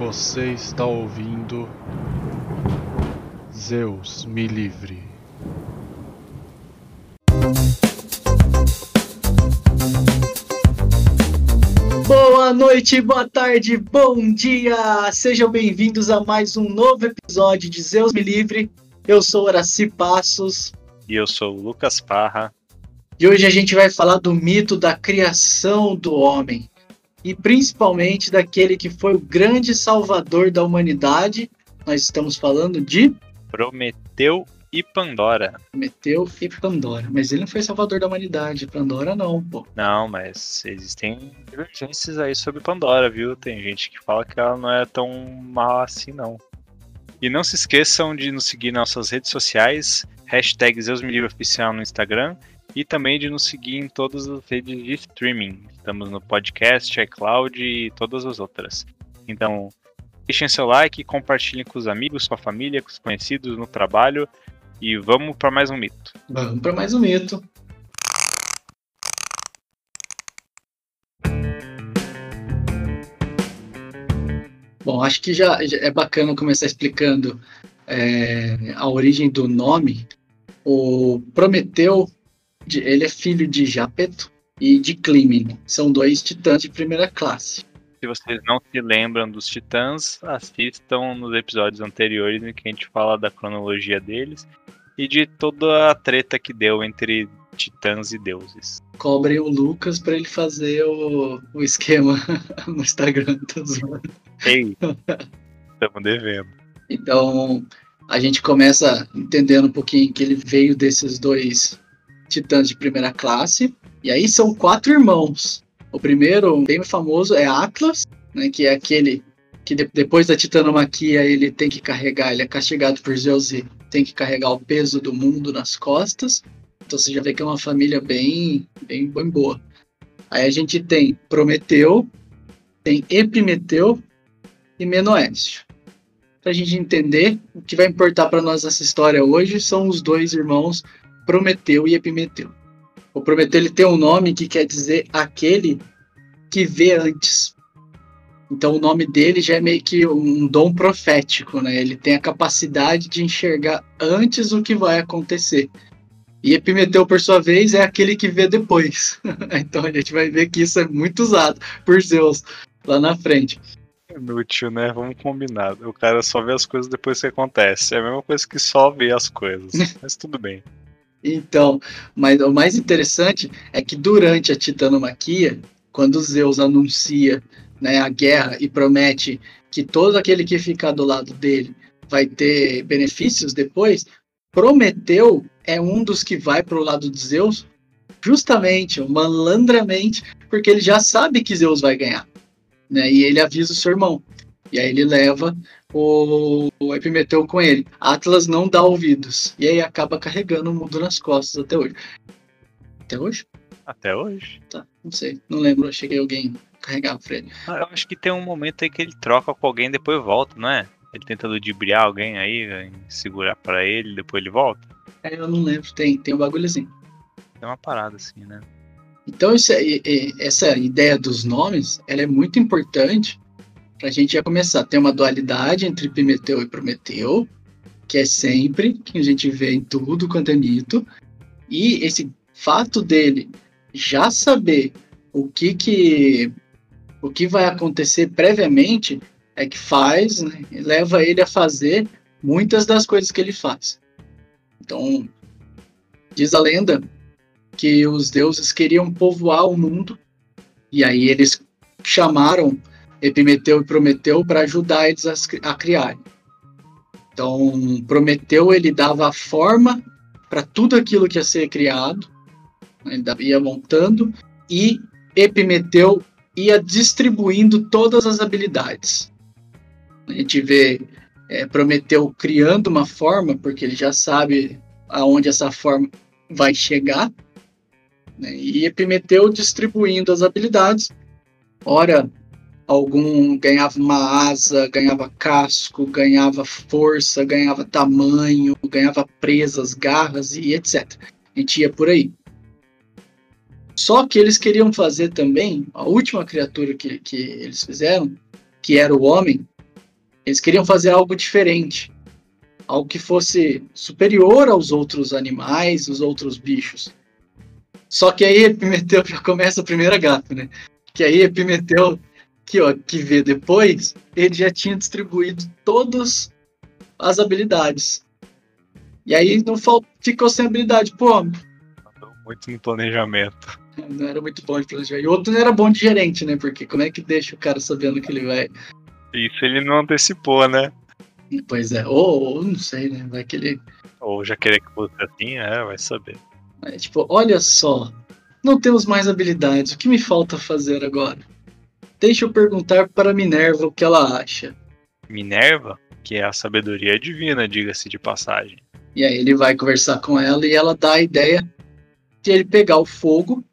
Você está ouvindo Zeus me livre. Boa noite, boa tarde, bom dia! Sejam bem-vindos a mais um novo episódio de Zeus me livre. Eu sou Horaci Passos. E eu sou o Lucas Parra. E hoje a gente vai falar do mito da criação do homem. E principalmente daquele que foi o grande salvador da humanidade. Nós estamos falando de Prometeu e Pandora. Prometeu e Pandora. Mas ele não foi salvador da humanidade. Pandora não, pô. Não, mas existem divergências aí sobre Pandora, viu? Tem gente que fala que ela não é tão má assim, não. E não se esqueçam de nos seguir nas nossas redes sociais, hashtag Oficial no Instagram e também de nos seguir em todas as redes de streaming. Estamos no podcast, iCloud e todas as outras. Então, deixem seu like, compartilhem com os amigos, com a família, com os conhecidos no trabalho e vamos para mais um mito. Vamos para mais um mito. Bom, acho que já, é bacana começar explicando é, a origem do nome. O Prometeu, ele é filho de Japeto e de Clímen. São dois titãs de primeira classe. Se vocês não se lembram dos titãs, assistam nos episódios anteriores em que a gente fala da cronologia deles e de toda a treta que deu entre titãs e deuses. Cobrem o Lucas para ele fazer o, o esquema no Instagram. Tá Ei, estamos devendo. Então, a gente começa entendendo um pouquinho que ele veio desses dois titãs de primeira classe. E aí são quatro irmãos. O primeiro, bem famoso, é Atlas, né, que é aquele que de, depois da titanomaquia ele tem que carregar, ele é castigado por Zeus e tem que carregar o peso do mundo nas costas. Então você já vê que é uma família bem, bem, bem boa. Aí a gente tem Prometeu, tem Epimeteu e Menoécio. Para a gente entender, o que vai importar para nós nessa história hoje são os dois irmãos Prometeu e Epimeteu. O Prometeu ele tem um nome que quer dizer aquele que vê antes. Então o nome dele já é meio que um dom profético, né? Ele tem a capacidade de enxergar antes o que vai acontecer. E Epimeteu, por sua vez, é aquele que vê depois. então a gente vai ver que isso é muito usado por Zeus lá na frente. Inútil, né? Vamos combinar. O cara só vê as coisas depois que acontece. É a mesma coisa que só vê as coisas. mas tudo bem. Então, mas o mais interessante é que durante a titanomaquia, quando Zeus anuncia né, a guerra e promete que todo aquele que ficar do lado dele vai ter benefícios depois, Prometeu é um dos que vai para o lado de Zeus, justamente, malandramente, porque ele já sabe que Zeus vai ganhar né? E ele avisa o seu irmão. E aí ele leva o, o Epimeteu com ele. Atlas não dá ouvidos. E aí acaba carregando o mundo nas costas até hoje. Até hoje? Até hoje. Tá, não sei. Não lembro. Achei que alguém carregava pra ele. Ah, eu acho que tem um momento aí que ele troca com alguém e depois volta, não é? Ele tenta ludibriar alguém aí, segurar para ele, depois ele volta. É, eu não lembro. Tem, tem um bagulhozinho. Tem uma parada assim, né? Então, isso, essa ideia dos nomes ela é muito importante para a gente já começar. Tem uma dualidade entre Pimeteu e Prometeu, que é sempre, que a gente vê em tudo quanto é mito. E esse fato dele já saber o que, que, o que vai acontecer previamente é que faz, né, leva ele a fazer muitas das coisas que ele faz. Então, diz a lenda que os deuses queriam povoar o mundo e aí eles chamaram Epimeteu e Prometeu para ajudar eles a, a criar. Então, Prometeu ele dava a forma para tudo aquilo que ia ser criado, né, ele ia montando e Epimeteu ia distribuindo todas as habilidades. A gente vê é, Prometeu criando uma forma, porque ele já sabe aonde essa forma vai chegar, né? E Epimeteu distribuindo as habilidades. Ora, algum ganhava uma asa, ganhava casco, ganhava força, ganhava tamanho, ganhava presas, garras e etc. A gente ia por aí. Só que eles queriam fazer também, a última criatura que, que eles fizeram, que era o homem, Eles queriam fazer algo diferente, algo que fosse superior aos outros animais, os outros bichos. Só que aí Epimeteu já começa a primeira gata, né? Que aí Epimeteu, que, ó, que vê depois, ele já tinha distribuído todas as habilidades. E aí não ficou sem habilidade. Pô, muito no planejamento. Não era muito bom de planejar. E outro não era bom de gerente, né? Porque como é que deixa o cara sabendo que ele vai. Isso ele não antecipou, né? Pois é. Ou, ou não sei, né? Vai que ele. Ou já querer que fosse assim, é, vai saber. É, tipo, olha só. Não temos mais habilidades. O que me falta fazer agora? Deixa eu perguntar para Minerva o que ela acha. Minerva? Que é a sabedoria divina, diga-se de passagem. E aí ele vai conversar com ela e ela dá a ideia de ele pegar o fogo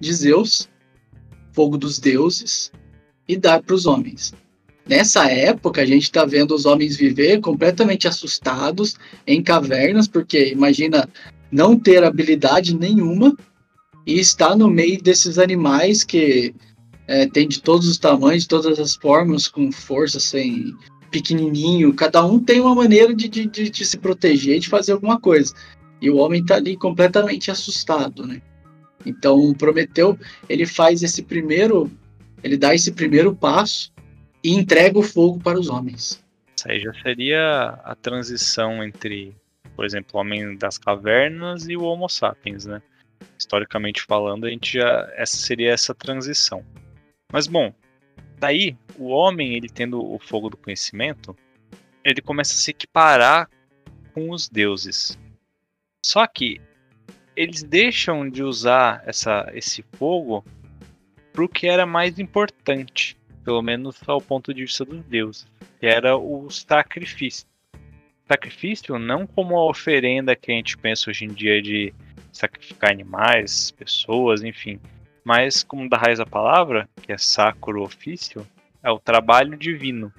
de Zeus, fogo dos deuses, e dar para os homens. Nessa época, a gente está vendo os homens viver completamente assustados em cavernas, porque imagina não ter habilidade nenhuma e estar no meio desses animais que é, tem de todos os tamanhos, de todas as formas, com força, sem pequenininho. Cada um tem uma maneira de, de, de se proteger, de fazer alguma coisa. E o homem está ali completamente assustado, né? Então, Prometeu, ele faz esse primeiro, ele dá esse primeiro passo e entrega o fogo para os homens. Isso aí já seria a transição entre, por exemplo, o homem das cavernas e o Homo sapiens, né? Historicamente falando, a gente já essa seria essa transição. Mas bom, daí o homem, ele tendo o fogo do conhecimento, ele começa a se equiparar com os deuses. Só que eles deixam de usar essa, esse fogo para o que era mais importante, pelo menos ao ponto de vista dos deuses, que era o sacrifício. Sacrifício não como a oferenda que a gente pensa hoje em dia de sacrificar animais, pessoas, enfim, mas como da raiz da palavra, que é sacro ofício, é o trabalho divino,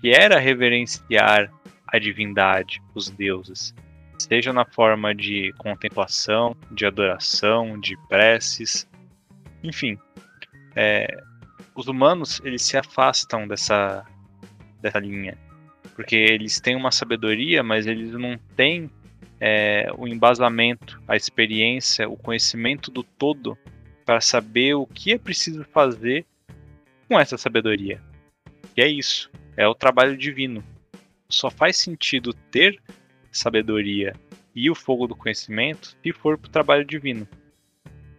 que era reverenciar a divindade, os deuses seja na forma de contemplação, de adoração, de preces, enfim. É, os humanos eles se afastam dessa, dessa linha, porque eles têm uma sabedoria, mas eles não têm é, o embasamento, a experiência, o conhecimento do todo para saber o que é preciso fazer com essa sabedoria. E é isso, é o trabalho divino. Só faz sentido ter sabedoria e o fogo do conhecimento se for para o trabalho divino.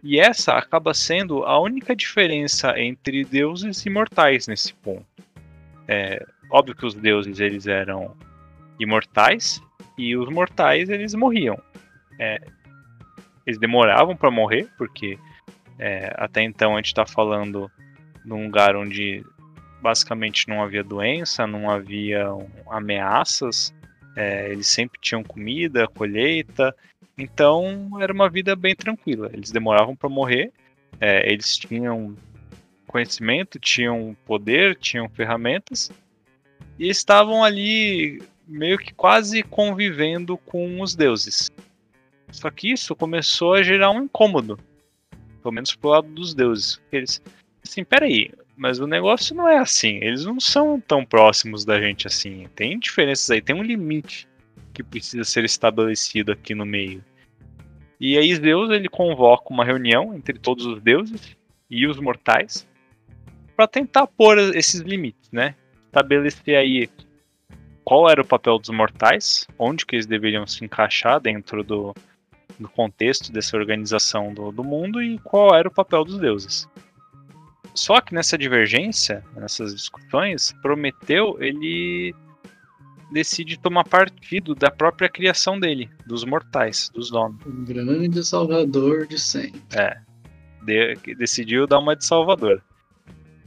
E essa acaba sendo a única diferença entre deuses e mortais nesse ponto. É óbvio que os deuses eles eram imortais e os mortais eles morriam. É, eles demoravam para morrer porque é, até então a gente está falando de um lugar onde basicamente não havia doença, não havia ameaças, é, eles sempre tinham comida, colheita, então era uma vida bem tranquila. Eles demoravam para morrer, é, eles tinham conhecimento, tinham poder, tinham ferramentas e estavam ali meio que quase convivendo com os deuses. Só que isso começou a gerar um incômodo, pelo menos pro lado dos deuses. Eles, assim, peraí, mas o negócio não é assim. Eles não são tão próximos da gente assim. Tem diferenças aí, tem um limite que precisa ser estabelecido aqui no meio. E aí Zeus ele convoca uma reunião entre todos os deuses e os mortais para tentar pôr esses limites, né? Estabelecer aí qual era o papel dos mortais, onde que eles deveriam se encaixar dentro do, do contexto dessa organização do, do mundo e qual era o papel dos deuses. Só que nessa divergência, nessas discussões, Prometeu ele decide tomar partido da própria criação dele, dos mortais, dos homens. O grande salvador de sempre. É. De, decidiu dar uma de salvador.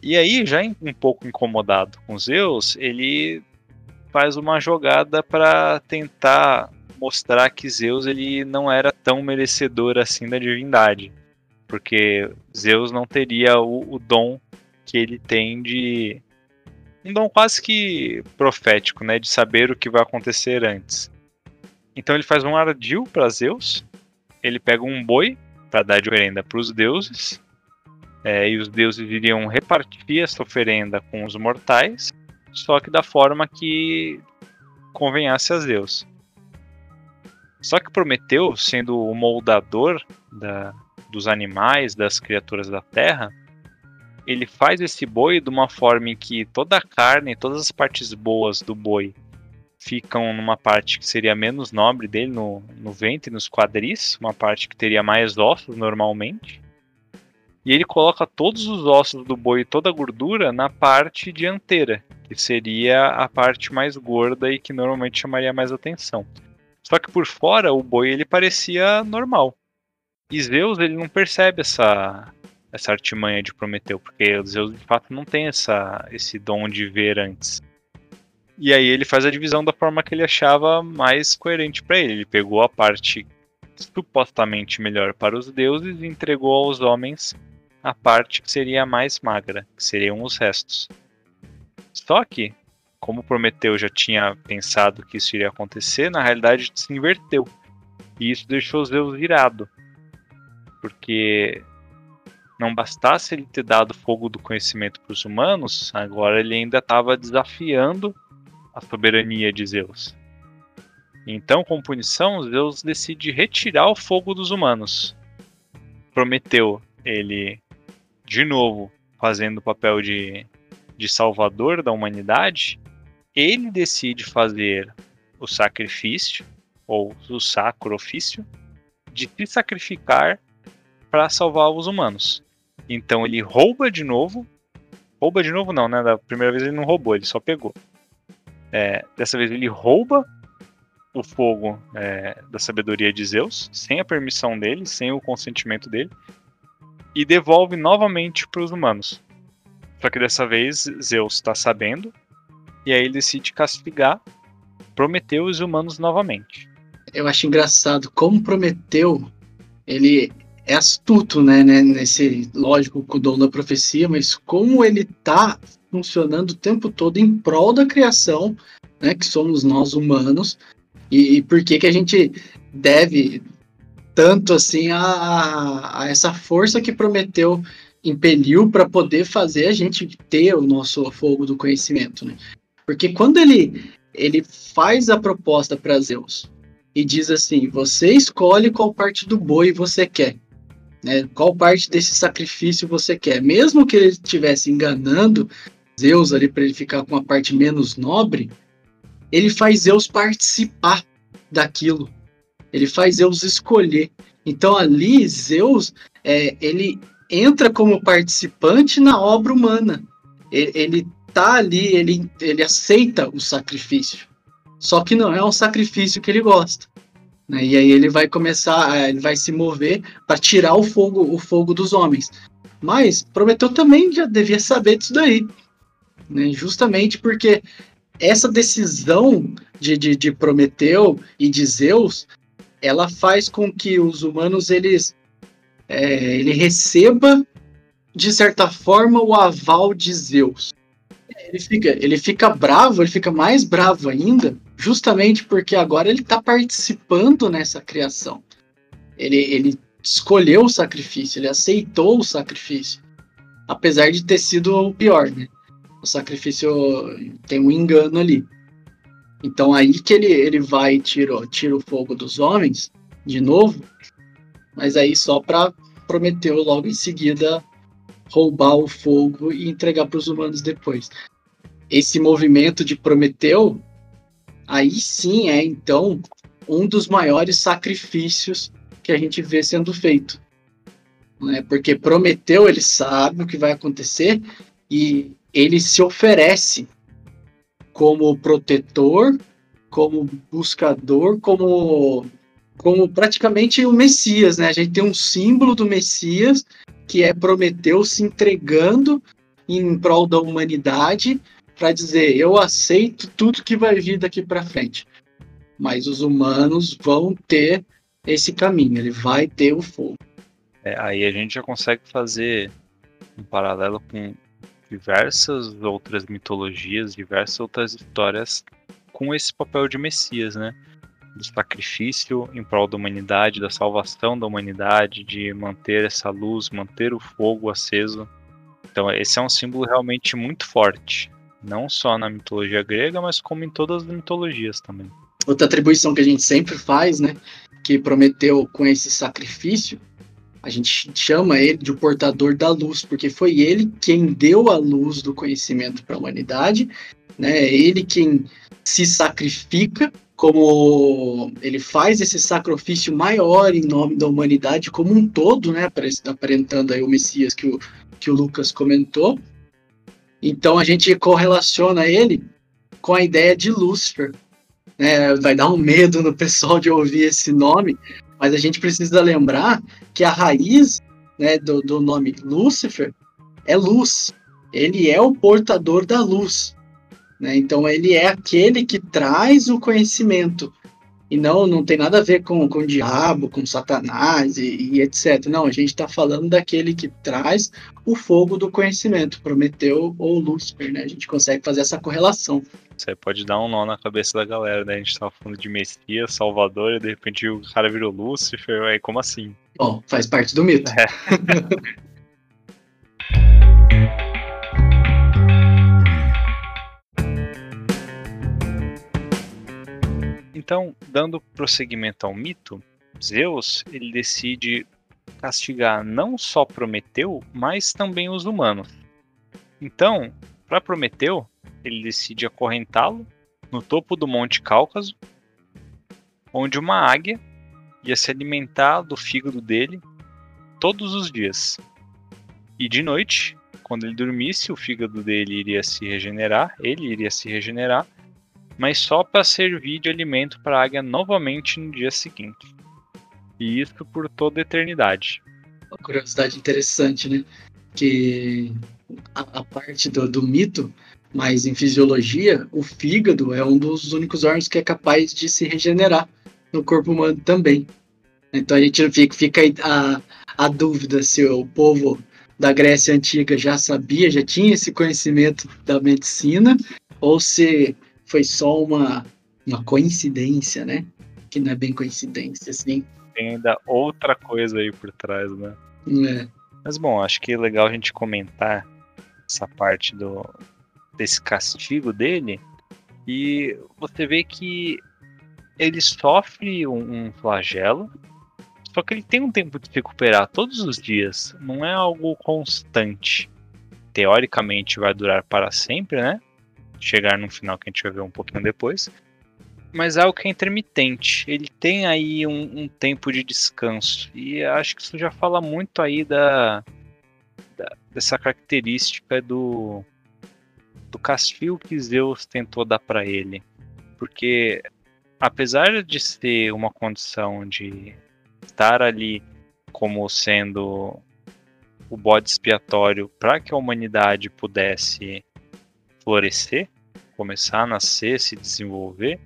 E aí, já um pouco incomodado com Zeus, ele faz uma jogada para tentar mostrar que Zeus ele não era tão merecedor assim da divindade porque Zeus não teria o, o dom que ele tem de um dom quase que profético, né, de saber o que vai acontecer antes. Então ele faz um ardil para Zeus, ele pega um boi para dar de oferenda para os deuses, é, e os deuses iriam repartir essa oferenda com os mortais, só que da forma que convenhasse a Zeus. Só que Prometeu, sendo o moldador da, dos animais, das criaturas da terra, ele faz esse boi de uma forma em que toda a carne, todas as partes boas do boi ficam numa parte que seria menos nobre dele, no, no ventre, nos quadris, uma parte que teria mais ossos normalmente. E ele coloca todos os ossos do boi e toda a gordura na parte dianteira, que seria a parte mais gorda e que normalmente chamaria mais atenção. Só que por fora o boi ele parecia normal. E Zeus ele não percebe essa essa artimanha de Prometeu, porque Zeus de fato não tem essa esse dom de ver antes. E aí ele faz a divisão da forma que ele achava mais coerente para ele. Ele pegou a parte supostamente melhor para os deuses e entregou aos homens a parte que seria mais magra, que seriam os restos. Só que como Prometeu já tinha pensado que isso iria acontecer, na realidade se inverteu. E isso deixou Zeus irado. Porque não bastasse ele ter dado fogo do conhecimento para os humanos, agora ele ainda estava desafiando a soberania de Zeus. Então, como punição, Zeus decide retirar o fogo dos humanos. Prometeu ele, de novo, fazendo o papel de, de salvador da humanidade, ele decide fazer o sacrifício, ou o sacro ofício, de se sacrificar para salvar os humanos. Então ele rouba de novo. Rouba de novo não, né? Da primeira vez ele não roubou, ele só pegou. É, dessa vez ele rouba o fogo é, da sabedoria de Zeus, sem a permissão dele, sem o consentimento dele, e devolve novamente para os humanos. Só que dessa vez Zeus está sabendo e aí ele decide castigar Prometeu e os humanos novamente. Eu acho engraçado como Prometeu ele é astuto, né, né, nesse lógico com o dom da profecia, mas como ele tá funcionando o tempo todo em prol da criação, né, que somos nós humanos, e, e por que que a gente deve tanto assim a, a essa força que Prometeu impeliu para poder fazer a gente ter o nosso fogo do conhecimento, né? Porque quando ele, ele faz a proposta para Zeus e diz assim: você escolhe qual parte do boi você quer. Né? Qual parte desse sacrifício você quer? Mesmo que ele estivesse enganando Zeus ali para ele ficar com a parte menos nobre, ele faz Zeus participar daquilo. Ele faz Zeus escolher. Então ali Zeus é, ele entra como participante na obra humana. Ele, ele tá ali, ele, ele aceita o sacrifício. Só que não é um sacrifício que ele gosta. Né? E aí ele vai começar, ele vai se mover para tirar o fogo, o fogo dos homens. Mas Prometeu também já devia saber disso daí. Né? Justamente porque essa decisão de, de, de Prometeu e de Zeus, ela faz com que os humanos eles é, ele receba de certa forma o aval de Zeus ele fica, ele fica bravo, ele fica mais bravo ainda, justamente porque agora ele está participando nessa criação. Ele, ele escolheu o sacrifício, ele aceitou o sacrifício, apesar de ter sido o pior, né? O sacrifício tem um engano ali. Então aí que ele, ele vai e tira, tira o fogo dos homens de novo, mas aí só para prometeu logo em seguida roubar o fogo e entregar para os humanos depois esse movimento de Prometeu, aí sim é então um dos maiores sacrifícios que a gente vê sendo feito. Né? Porque Prometeu ele sabe o que vai acontecer e ele se oferece como protetor, como buscador, como como praticamente o Messias, né? A gente tem um símbolo do Messias que é Prometeu se entregando em prol da humanidade para dizer eu aceito tudo que vai vir daqui para frente. Mas os humanos vão ter esse caminho, ele vai ter o fogo. É, aí a gente já consegue fazer um paralelo com diversas outras mitologias, diversas outras histórias com esse papel de Messias, né? Do sacrifício em prol da humanidade, da salvação da humanidade, de manter essa luz, manter o fogo aceso. Então, esse é um símbolo realmente muito forte Não só na mitologia grega, mas como em todas as mitologias também. Outra atribuição que a gente sempre faz, né? Que Prometeu com esse sacrifício, a gente chama ele de o portador da luz, porque foi ele quem deu a luz do conhecimento para a humanidade, né? É ele quem se sacrifica, como ele faz esse sacrifício maior em nome da humanidade como um todo, né? Aparentando aí o Messias que o, que o Lucas comentou. Então a gente correlaciona ele com a ideia de Lúcifer. Né? Vai dar um medo no pessoal de ouvir esse nome, mas a gente precisa lembrar que a raiz né, do, do nome Lúcifer é luz. Ele é o portador da luz. Né? Então ele é aquele que traz o conhecimento. E não, não tem nada a ver com, com o diabo, com Satanás e, e etc. Não, a gente está falando daquele que traz o fogo do conhecimento, Prometeu ou Lúcifer, né? A gente consegue fazer essa correlação. Você pode dar um nó na cabeça da galera, né? A gente tava falando de Messias, Salvador, e de repente o cara virou Lúcifer, aí como assim? Bom, faz parte do mito. É. Então, dando prosseguimento ao mito, Zeus ele decide castigar não só Prometeu, mas também os humanos. Então, para Prometeu, ele decide acorrentá-lo no topo do Monte Cáucaso, onde uma águia ia se alimentar do fígado dele todos os dias. E de noite, quando ele dormisse, o fígado dele iria se regenerar, ele iria se regenerar mas só para servir de alimento para a águia novamente no dia seguinte. E isso por toda a eternidade. Uma curiosidade interessante, né? Que a, a parte do, do mito, mas em fisiologia, o fígado é um dos únicos órgãos que é capaz de se regenerar no corpo humano também. Então a gente fica, fica a, a dúvida se o povo da Grécia Antiga já sabia, já tinha esse conhecimento da medicina, ou se foi só uma, uma coincidência, né? Que não é bem coincidência, assim. Tem ainda outra coisa aí por trás, né? É. Mas bom, acho que é legal a gente comentar essa parte do desse castigo dele. E você vê que ele sofre um, um flagelo, só que ele tem um tempo de se recuperar todos os dias. Não é algo constante. Teoricamente vai durar para sempre, né? Chegar no final que a gente vai ver um pouquinho depois. Mas é algo que é intermitente. Ele tem aí um, um tempo de descanso. E acho que isso já fala muito aí da, da dessa característica do, do castigo que Zeus tentou dar para ele. Porque apesar de ser uma condição de estar ali como sendo o bode expiatório para que a humanidade pudesse florescer, começar a nascer, se desenvolver,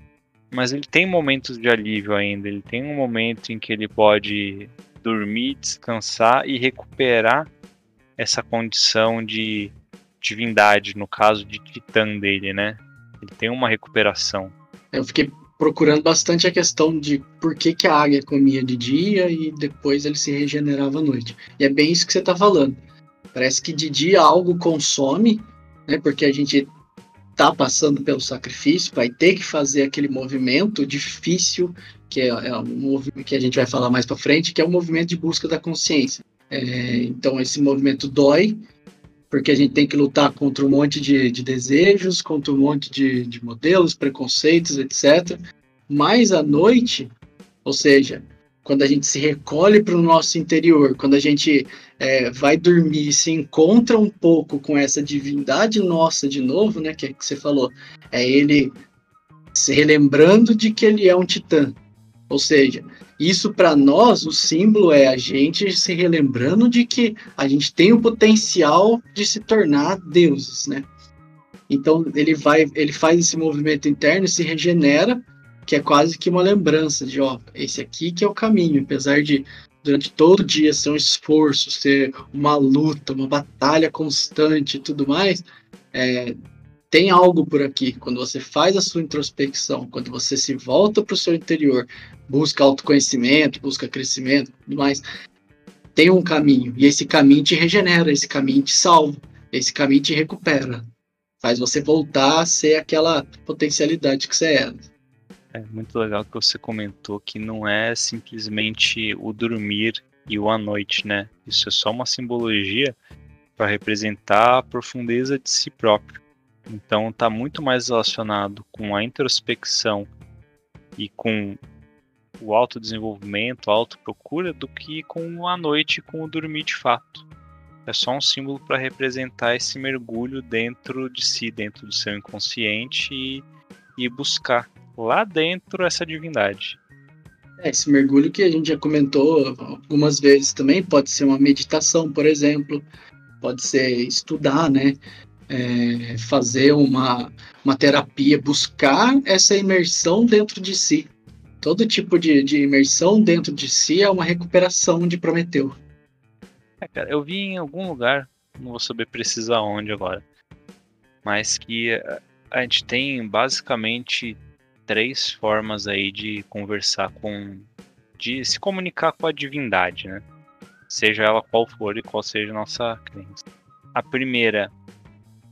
mas ele tem momentos de alívio ainda. Ele tem um momento em que ele pode dormir, descansar e recuperar essa condição de divindade, no caso de titã dele, né? Ele tem uma recuperação. Eu fiquei procurando bastante a questão de por que, que a águia comia de dia e depois ele se regenerava à noite. E é bem isso que você está falando. Parece que de dia algo consome né? Porque a gente tá passando pelo sacrifício, vai ter que fazer aquele movimento difícil, que é, é um movimento que a gente vai falar mais para frente, que é o movimento de busca da consciência. É, então esse movimento dói, porque a gente tem que lutar contra um monte de, de desejos, contra um monte de, de modelos, preconceitos, etc. Mas à noite, ou seja, quando a gente se recolhe para o nosso interior, quando a gente é, vai dormir se encontra um pouco com essa divindade nossa de novo, né, que, é que você falou, é ele se relembrando de que ele é um titã. Ou seja, isso para nós, o símbolo é a gente se relembrando de que a gente tem o potencial de se tornar deuses, né? Então ele vai, ele faz esse movimento interno, se regenera que é quase que uma lembrança de, ó, esse aqui que é o caminho, apesar de durante todo o dia ser um esforço, ser uma luta, uma batalha constante e tudo mais, é, tem algo por aqui. Quando você faz a sua introspecção, quando você se volta para o seu interior, busca autoconhecimento, busca crescimento, tudo mais, tem um caminho e esse caminho te regenera, esse caminho te salva, esse caminho te recupera. Faz você voltar a ser aquela potencialidade que você era. É muito legal que você comentou que não é simplesmente o dormir e o à noite, né? Isso é só uma simbologia para representar a profundeza de si próprio. Então está muito mais relacionado com a introspecção e com o autodesenvolvimento, a autoprocura, do que com a noite, com o dormir de fato. É só um símbolo para representar esse mergulho dentro de si, dentro do seu inconsciente e, e buscar lá dentro essa divindade. É, esse mergulho que a gente já comentou algumas vezes também pode ser uma meditação, por exemplo, pode ser estudar, né? É, fazer uma, uma terapia, buscar essa imersão dentro de si. Todo tipo de, de imersão dentro de si é uma recuperação de Prometeu. É, cara, eu vi em algum lugar, não vou saber precisar onde agora, mas que a, a gente tem basicamente três formas aí de conversar com. de se comunicar com a divindade, né? Seja ela qual for e qual seja a nossa crença. A primeira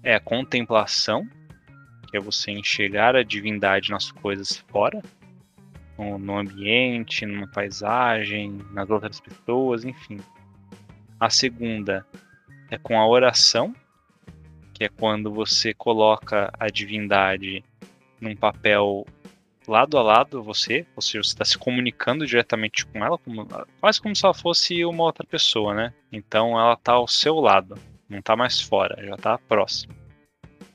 é a contemplação, que é você enxergar a divindade nas coisas fora, no, no ambiente, numa paisagem, nas outras pessoas, enfim. A segunda é com a oração, que é quando você coloca a divindade num papel lado a lado você, ou seja, você está se comunicando diretamente com ela, como, quase como se ela fosse uma outra pessoa, né? Então ela está ao seu lado, não está mais fora, já está próximo.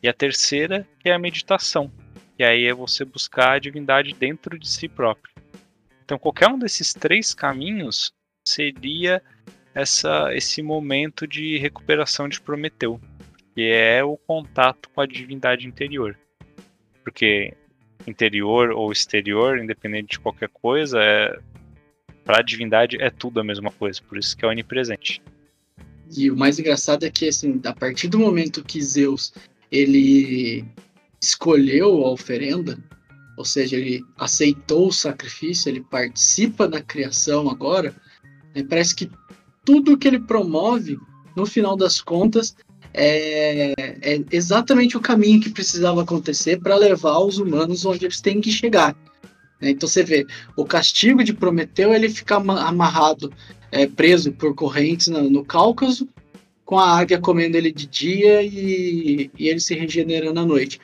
E a terceira é a meditação, e aí é você buscar a divindade dentro de si próprio. Então qualquer um desses três caminhos seria essa, esse momento de recuperação de Prometeu, que é o contato com a divindade interior. Porque interior ou exterior, independente de qualquer coisa, é para a divindade é tudo a mesma coisa, por isso que é onipresente. E o mais engraçado é que assim, a partir do momento que Zeus ele escolheu a oferenda, ou seja, ele aceitou o sacrifício, ele participa da criação agora, né, parece que tudo que ele promove, no final das contas, é, é exatamente o caminho que precisava acontecer para levar os humanos onde eles têm que chegar. Né? Então você vê, o castigo de Prometeu ele fica amarrado, é, preso por correntes no, no, Cáucaso, com a águia comendo ele de dia e, e, ele se regenerando à noite.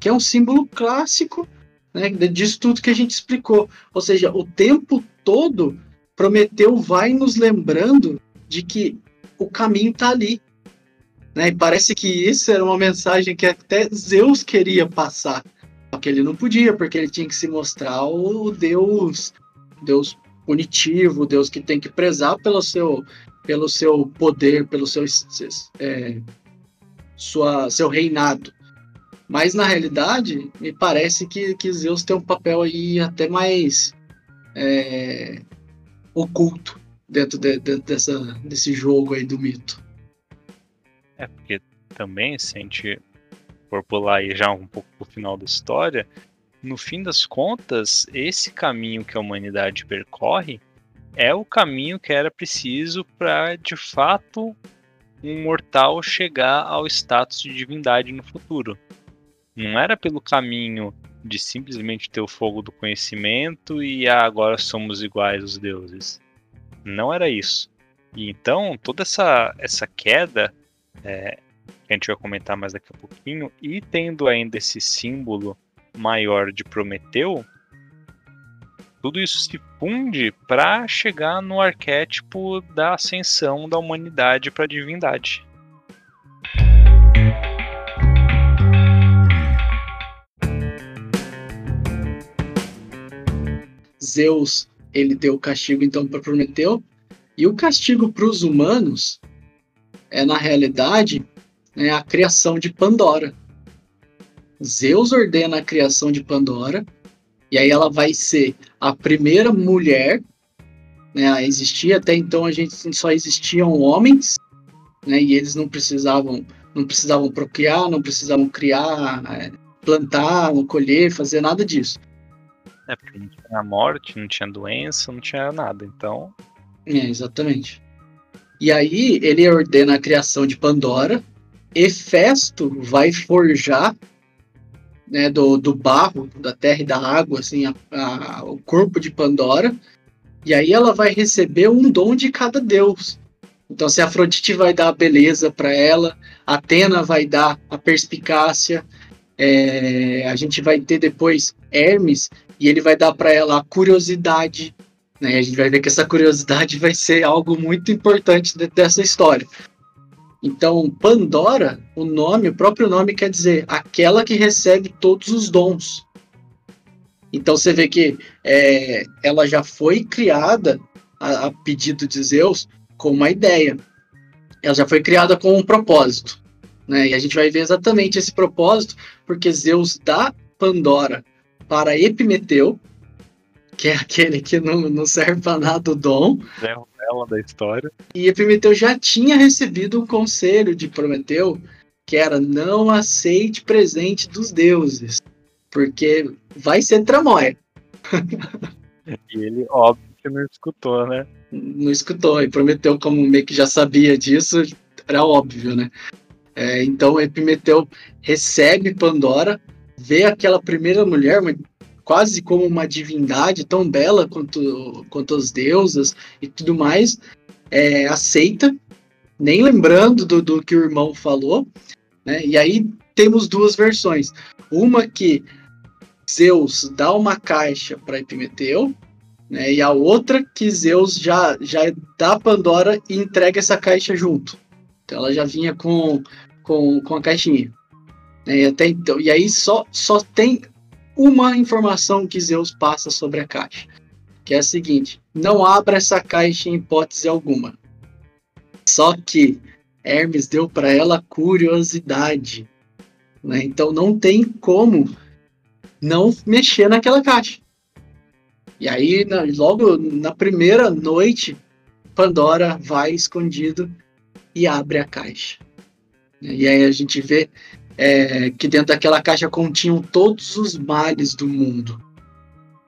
Que é um símbolo clássico né, disso tudo que a gente explicou. Ou seja, o tempo todo Prometeu vai nos lembrando de que o caminho está ali. Né? E parece que isso era uma mensagem que até Zeus queria passar. Só que ele não podia, porque ele tinha que se mostrar o Deus, Deus punitivo, Deus que tem que prezar pelo seu, pelo seu poder, pelo seu, é, sua, seu reinado. Mas na realidade, me parece que, que Zeus tem um papel aí até mais é, oculto dentro de, de, dessa, desse jogo aí do mito. É, porque também, se a gente for pular aí já um pouco pro final da história, no fim das contas, esse caminho que a humanidade percorre é o caminho que era preciso para, de fato, um mortal chegar ao status de divindade no futuro. Não era pelo caminho de simplesmente ter o fogo do conhecimento e ah, agora somos iguais aos deuses. Não era isso. E então, toda essa, essa queda é, que a gente vai comentar mais daqui a pouquinho, e tendo ainda esse símbolo maior de Prometeu, tudo isso se funde para chegar no arquétipo da ascensão da humanidade para a divindade. Zeus ele deu o castigo então para Prometeu e o castigo para os humanos é, na realidade, né, a criação de Pandora. Zeus ordena a criação de Pandora, e aí ela vai ser a primeira mulher né, a existir. Até então a gente só existiam homens, né, e eles não precisavam, não precisavam procriar, não precisavam criar, é, plantar, colher, fazer nada disso. É, porque não tinha morte, não tinha doença, não tinha nada, então. É, exatamente. E aí ele ordena a criação de Pandora, Hefesto vai forjar né, do, do barro, da terra e da água, assim, a, a, o corpo de Pandora, e aí ela vai receber um dom de cada deus. Então, se Afrodite vai dar a beleza para ela, Atena vai dar a perspicácia, é, a gente vai ter depois Hermes, e ele vai dar para ela a curiosidade. Né? A gente vai ver que essa curiosidade vai ser algo muito importante dessa história. Então, Pandora, o nome, o próprio nome quer dizer aquela que recebe todos os dons. Então você vê que é, ela já foi criada a, a, pedido de Zeus com uma ideia. Ela já foi criada com um propósito. Né? E a gente vai ver exatamente esse propósito, porque Zeus dá Pandora para Epimeteu, que é aquele que não, não serve para nada o dom. É ela da história. E Epimeteu já tinha recebido um conselho de Prometeu, que era não aceite presente dos deuses, porque vai ser tramóia. e ele, óbvio, que não escutou, né? Não escutou, e Prometeu, como meio que já sabia disso, era óbvio, né? É, então Epimeteu recebe Pandora, vê aquela primeira mulher, quase como uma divindade tão bela quanto, quanto as deusas e tudo mais, é, aceita, nem lembrando do, do que o irmão falou, né? E aí temos duas versões. Uma que Zeus dá uma caixa para Epimeteu, né? E a outra que Zeus já, já dá Pandora e entrega essa caixa junto. Então ela já vinha com, com, com a caixinha. Né? E, até então, e aí só, só tem uma informação que Zeus passa sobre a caixa, que é a seguinte: não abra essa caixa em hipótese alguma. Só que Hermes deu para ela curiosidade, né? então não tem como não mexer naquela caixa. E aí, na, logo na primeira noite, Pandora vai escondido e abre a caixa. E aí a gente vê é, que dentro daquela caixa continham todos os males do mundo.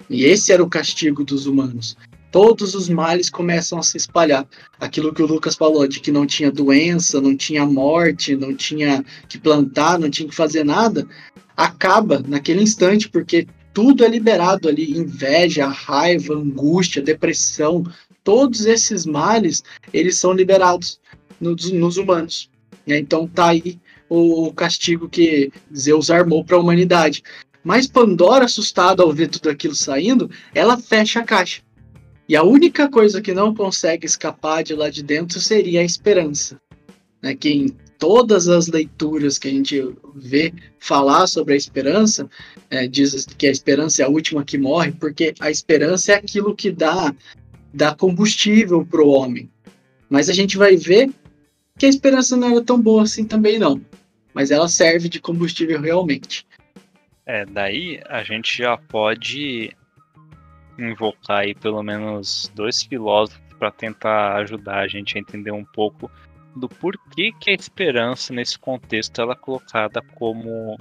E esse era o castigo dos humanos. Todos os males começam a se espalhar. Aquilo que o Lucas falou, de que não tinha doença, não tinha morte, não tinha que plantar, não tinha que fazer nada, acaba naquele instante, porque tudo é liberado ali: inveja, raiva, angústia, depressão. Todos esses males, eles são liberados nos, nos humanos. Então tá aí o castigo que Zeus armou para a humanidade. Mas Pandora, assustada ao ver tudo aquilo saindo, ela fecha a caixa. E a única coisa que não consegue escapar de lá de dentro seria a esperança. Né? Que em todas as leituras que a gente vê falar sobre a esperança, é, diz que a esperança é a última que morre, porque a esperança é aquilo que dá, dá combustível para o homem. Mas a gente vai ver que a esperança não era tão boa assim também não mas ela serve de combustível realmente. É, daí a gente já pode invocar aí pelo menos dois filósofos para tentar ajudar a gente a entender um pouco do porquê que a esperança nesse contexto ela é colocada como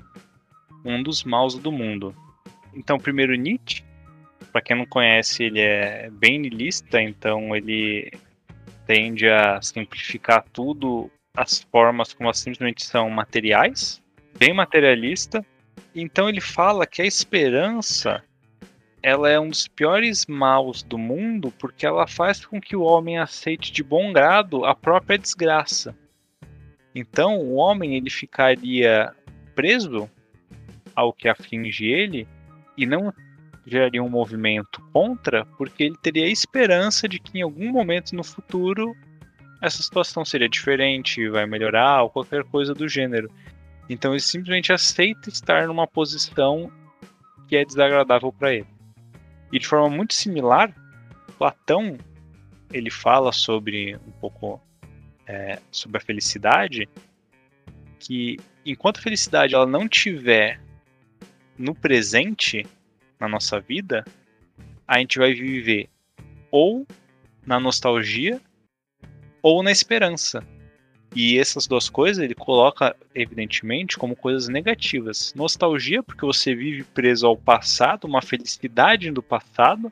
um dos maus do mundo. Então, primeiro Nietzsche, para quem não conhece, ele é bem niilista, então ele tende a simplificar tudo as formas como elas simplesmente são materiais, bem materialista. Então ele fala que a esperança ela é um dos piores maus do mundo porque ela faz com que o homem aceite de bom grado a própria desgraça. Então o homem ele ficaria preso ao que aflige ele e não geraria um movimento contra porque ele teria a esperança de que em algum momento no futuro essa situação seria diferente, vai melhorar ou qualquer coisa do gênero. Então ele simplesmente aceita estar numa posição que é desagradável para ele. E de forma muito similar, Platão ele fala sobre um pouco é, sobre a felicidade, que enquanto a felicidade ela não tiver no presente na nossa vida, a gente vai viver ou na nostalgia ou na esperança. E essas duas coisas ele coloca, evidentemente, como coisas negativas. Nostalgia, porque você vive preso ao passado, uma felicidade do passado,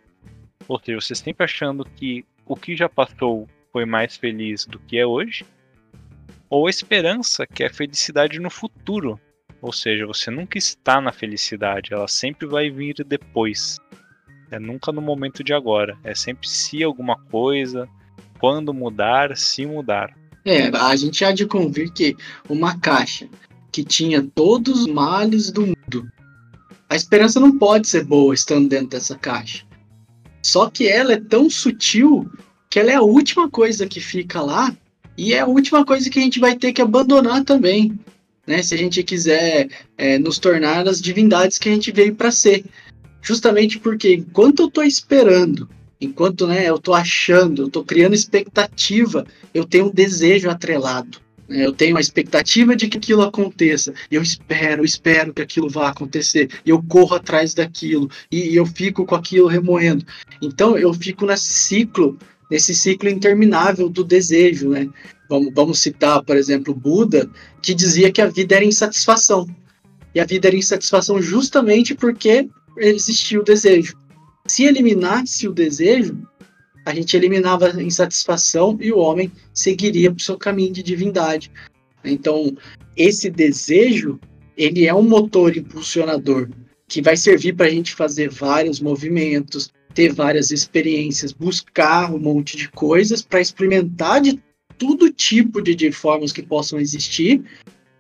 ou seja, você sempre achando que o que já passou foi mais feliz do que é hoje. ou esperança, que é a felicidade no futuro. Ou seja, você nunca está na felicidade, ela sempre vai vir depois. É nunca no momento de agora. É sempre se alguma coisa, quando mudar, se mudar. É, a gente há de convir que uma caixa que tinha todos os males do mundo, a esperança não pode ser boa estando dentro dessa caixa. Só que ela é tão sutil que ela é a última coisa que fica lá e é a última coisa que a gente vai ter que abandonar também, né? Se a gente quiser é, nos tornar as divindades que a gente veio para ser. Justamente porque enquanto eu estou esperando, enquanto né, eu estou achando, eu estou criando expectativa, eu tenho um desejo atrelado. Né? Eu tenho a expectativa de que aquilo aconteça. Eu espero, espero que aquilo vá acontecer. Eu corro atrás daquilo. E, e eu fico com aquilo remoendo. Então eu fico nesse ciclo, nesse ciclo interminável do desejo. Né? Vamos, vamos citar, por exemplo, Buda, que dizia que a vida era insatisfação. E a vida era insatisfação justamente porque existia o desejo. Se eliminasse o desejo, a gente eliminava a insatisfação e o homem seguiria para o seu caminho de divindade. Então, esse desejo, ele é um motor impulsionador que vai servir para a gente fazer vários movimentos, ter várias experiências, buscar um monte de coisas para experimentar de todo tipo de, de formas que possam existir,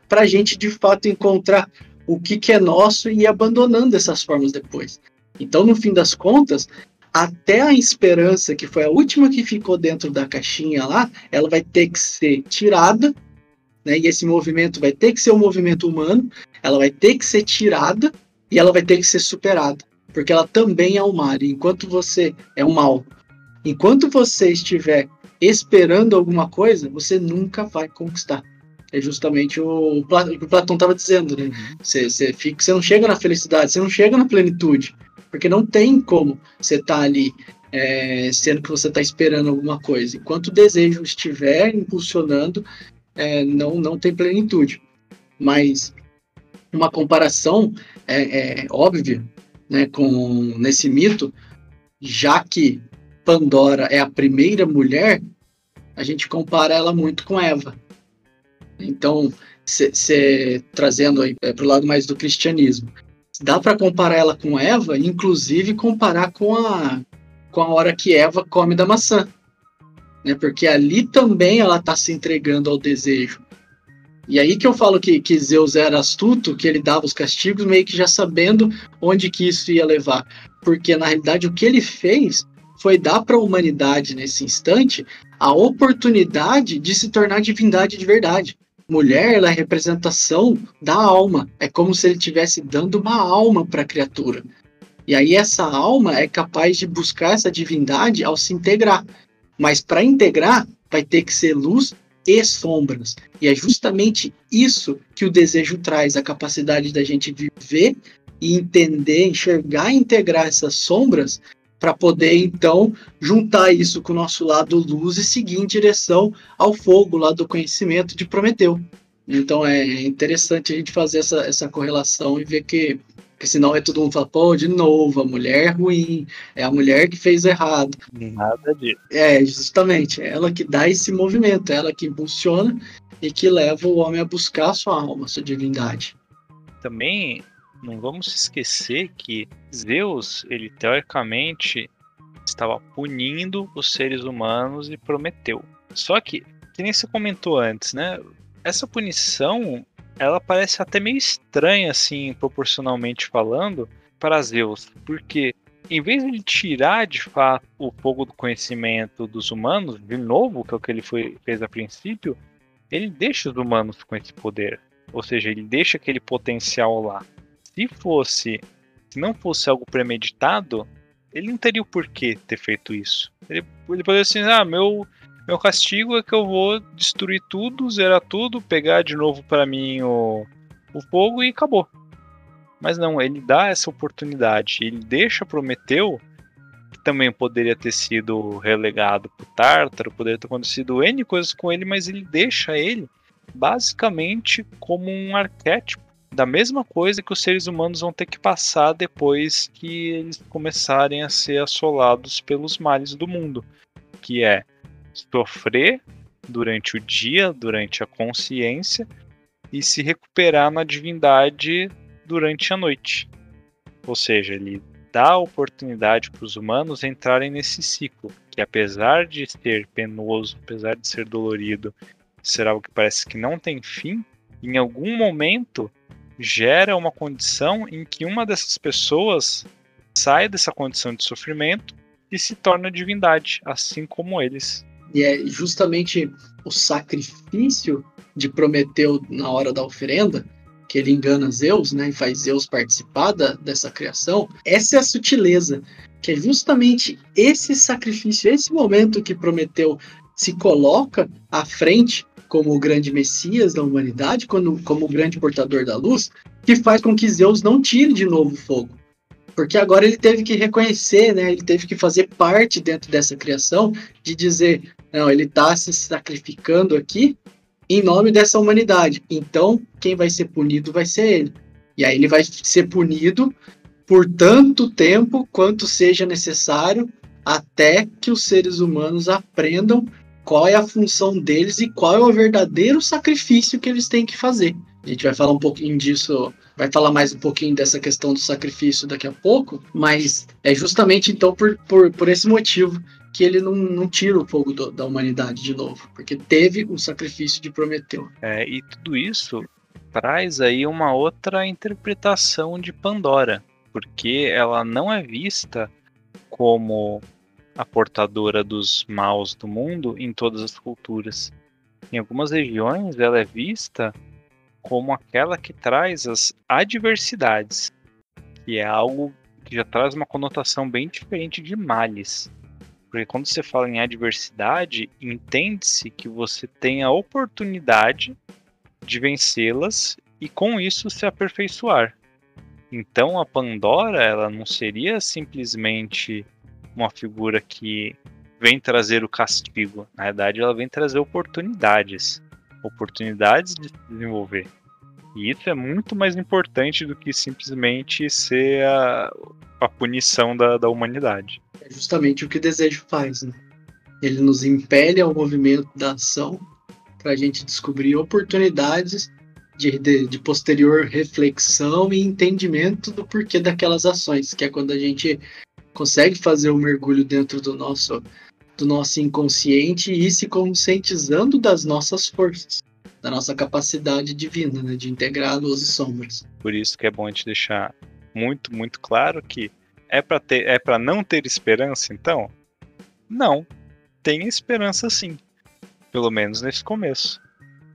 para a gente de fato encontrar o que, que é nosso e ir abandonando essas formas depois. Então, no fim das contas, até a esperança, que foi a última que ficou dentro da caixinha lá, ela vai ter que ser tirada, né? E esse movimento vai ter que ser um movimento humano, ela vai ter que ser tirada e ela vai ter que ser superada, porque ela também é um mal. enquanto você é um mal, enquanto você estiver esperando alguma coisa, você nunca vai conquistar. É justamente o, o que o Platão estava dizendo, né? Uhum. Você, você, fica, você não chega na felicidade, você não chega na plenitude, porque não tem como você estar tá ali é, sendo que você está esperando alguma coisa. Enquanto o desejo estiver impulsionando, é, não, não tem plenitude. Mas uma comparação é, é óbvia né, com nesse mito, já que Pandora é a primeira mulher, a gente compara ela muito com Eva. Então, trazendo é, para o lado mais do cristianismo, dá para comparar ela com Eva, inclusive comparar com a, com a hora que Eva come da maçã. Né? Porque ali também ela está se entregando ao desejo. E aí que eu falo que, que Zeus era astuto, que ele dava os castigos meio que já sabendo onde que isso ia levar. Porque na realidade o que ele fez foi dar para a humanidade nesse instante a oportunidade de se tornar divindade de verdade. Mulher, ela é a representação da alma. É como se ele estivesse dando uma alma para a criatura. E aí essa alma é capaz de buscar essa divindade ao se integrar. Mas para integrar, vai ter que ser luz e sombras. E é justamente isso que o desejo traz, a capacidade da gente viver e entender, enxergar e integrar essas sombras para poder então juntar isso com o nosso lado luz e seguir em direção ao fogo lá do conhecimento de Prometeu. Então é interessante a gente fazer essa, essa correlação e ver que, que senão é todo mundo fala, pô, de novo, a mulher é ruim, é a mulher que fez errado. Nada disso. É, justamente, é ela que dá esse movimento, é ela que impulsiona e que leva o homem a buscar a sua alma, a sua divindade. Também não vamos esquecer que Zeus, ele teoricamente estava punindo os seres humanos e prometeu. Só que, que nem você comentou antes, né? Essa punição, ela parece até meio estranha, assim, proporcionalmente falando, para Zeus, porque em vez de tirar de fato o fogo do conhecimento dos humanos, de novo, que é o que ele foi, fez a princípio, ele deixa os humanos com esse poder. Ou seja, ele deixa aquele potencial lá se fosse, se não fosse algo premeditado, ele não teria o porquê ter feito isso. Ele, ele poderia assim, ah, meu, meu castigo é que eu vou destruir tudo, zerar tudo, pegar de novo para mim o, o fogo e acabou. Mas não, ele dá essa oportunidade, ele deixa Prometeu, que também poderia ter sido relegado pro Tártaro, poderia ter acontecido N coisas com ele, mas ele deixa ele basicamente como um arquétipo da mesma coisa que os seres humanos vão ter que passar depois que eles começarem a ser assolados pelos males do mundo, que é sofrer durante o dia, durante a consciência, e se recuperar na divindade durante a noite. Ou seja, ele dá a oportunidade para os humanos entrarem nesse ciclo, que apesar de ser penoso, apesar de ser dolorido, ser algo que parece que não tem fim, em algum momento gera uma condição em que uma dessas pessoas sai dessa condição de sofrimento e se torna divindade, assim como eles. E é justamente o sacrifício de Prometeu na hora da oferenda, que ele engana Zeus, né, e faz Zeus participar da, dessa criação. Essa é a sutileza, que é justamente esse sacrifício, esse momento que Prometeu se coloca à frente como o grande Messias da humanidade, como, como o grande portador da luz, que faz com que Zeus não tire de novo o fogo. Porque agora ele teve que reconhecer, né? Ele teve que fazer parte dentro dessa criação de dizer, não, ele está se sacrificando aqui em nome dessa humanidade. Então, quem vai ser punido vai ser ele. E aí ele vai ser punido por tanto tempo quanto seja necessário até que os seres humanos aprendam qual é a função deles e qual é o verdadeiro sacrifício que eles têm que fazer. A gente vai falar um pouquinho disso, vai falar mais um pouquinho dessa questão do sacrifício daqui a pouco, mas é justamente então por, por, por esse motivo que ele não, não tira o fogo do, da humanidade de novo, porque teve o sacrifício de Prometeu. É, e tudo isso traz aí uma outra interpretação de Pandora, porque ela não é vista como a portadora dos maus do mundo em todas as culturas. Em algumas regiões, ela é vista como aquela que traz as adversidades, que é algo que já traz uma conotação bem diferente de males. Porque quando você fala em adversidade, entende-se que você tem a oportunidade de vencê-las e com isso se aperfeiçoar. Então a Pandora, ela não seria simplesmente uma figura que vem trazer o castigo. Na verdade, ela vem trazer oportunidades oportunidades de se desenvolver. E isso é muito mais importante do que simplesmente ser a, a punição da, da humanidade. É justamente o que o desejo faz, né? Ele nos impele ao movimento da ação para a gente descobrir oportunidades de, de, de, posterior reflexão e entendimento do porquê daquelas ações, que é quando a gente consegue fazer um mergulho dentro do nosso, do nosso inconsciente e se conscientizando das nossas forças, da nossa capacidade divina, né, de integrar luz e sombras. Por isso que é bom a gente deixar muito, muito claro que é para ter, é para não ter esperança, então? Não, tem esperança sim, pelo menos nesse começo.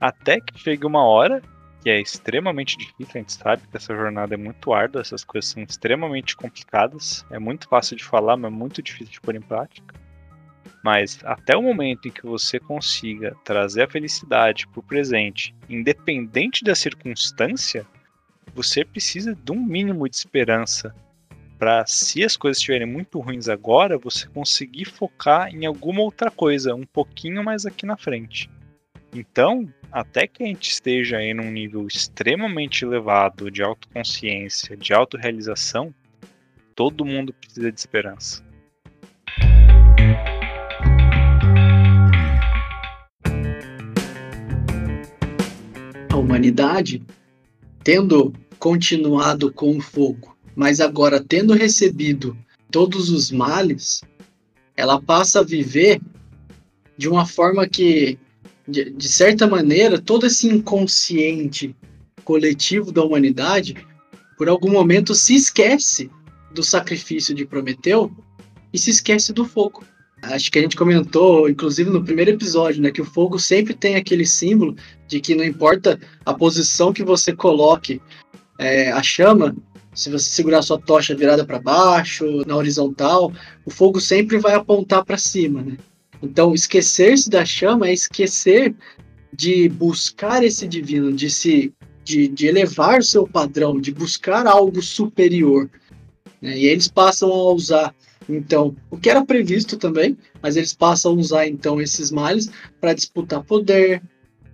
Até que chegue uma hora que é extremamente difícil, a gente sabe que essa jornada é muito árdua, essas coisas são extremamente complicadas, é muito fácil de falar, mas é muito difícil de pôr em prática. Mas até o momento em que você consiga trazer a felicidade para o presente, independente da circunstância, você precisa de um mínimo de esperança para, se as coisas estiverem muito ruins agora, você conseguir focar em alguma outra coisa, um pouquinho mais aqui na frente. Então, até que a gente esteja em um nível extremamente elevado de autoconsciência, de autorrealização, todo mundo precisa de esperança. A humanidade, tendo continuado com o fogo, mas agora tendo recebido todos os males, ela passa a viver de uma forma que de, de certa maneira, todo esse inconsciente coletivo da humanidade, por algum momento, se esquece do sacrifício de Prometeu e se esquece do fogo. Acho que a gente comentou, inclusive no primeiro episódio, né, que o fogo sempre tem aquele símbolo de que não importa a posição que você coloque é, a chama, se você segurar sua tocha virada para baixo, na horizontal, o fogo sempre vai apontar para cima, né? Então, esquecer-se da chama é esquecer de buscar esse divino, de se de, de elevar seu padrão, de buscar algo superior. Né? E eles passam a usar, então, o que era previsto também, mas eles passam a usar, então, esses males para disputar poder,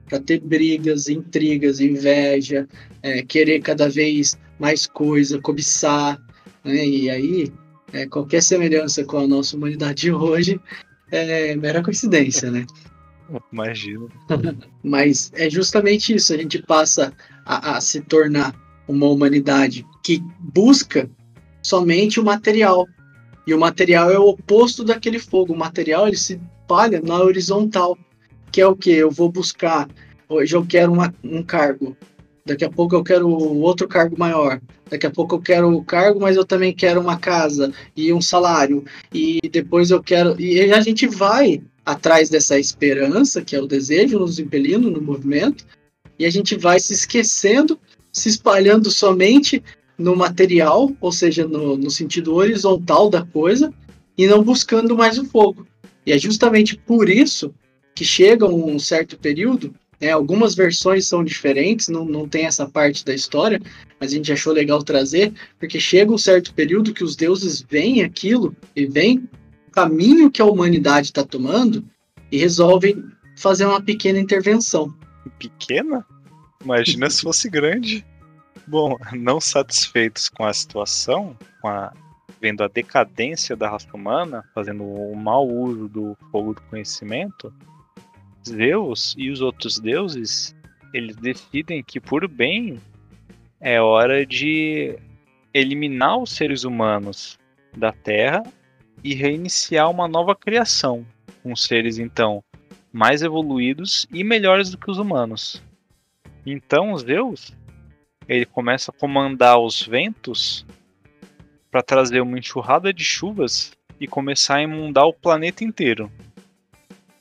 para ter brigas, intrigas, inveja, é, querer cada vez mais coisa, cobiçar. Né? E aí, é, qualquer semelhança com a nossa humanidade de hoje é mera coincidência, né? Imagino. Mas é justamente isso, a gente passa a, a se tornar uma humanidade que busca somente o material. E o material é o oposto daquele fogo. O material ele se espalha na horizontal, que é o que? Eu vou buscar. Hoje eu quero uma, um cargo. Daqui a pouco eu quero outro cargo maior. Daqui a pouco eu quero o cargo, mas eu também quero uma casa e um salário. E depois eu quero. E a gente vai atrás dessa esperança, que é o desejo, nos impelindo no movimento, e a gente vai se esquecendo, se espalhando somente no material, ou seja, no, no sentido horizontal da coisa, e não buscando mais o fogo. E é justamente por isso que chega um certo período, né, algumas versões são diferentes, não, não tem essa parte da história, mas a gente achou legal trazer, porque chega um certo período que os deuses veem aquilo e veem o caminho que a humanidade está tomando e resolvem fazer uma pequena intervenção. Pequena? Imagina se fosse grande. Bom, não satisfeitos com a situação, com a, vendo a decadência da raça humana, fazendo o mau uso do fogo do conhecimento, Zeus e os outros deuses, eles decidem que por bem é hora de eliminar os seres humanos da Terra e reiniciar uma nova criação, com seres então mais evoluídos e melhores do que os humanos. Então Zeus ele começa a comandar os ventos para trazer uma enxurrada de chuvas e começar a inundar o planeta inteiro.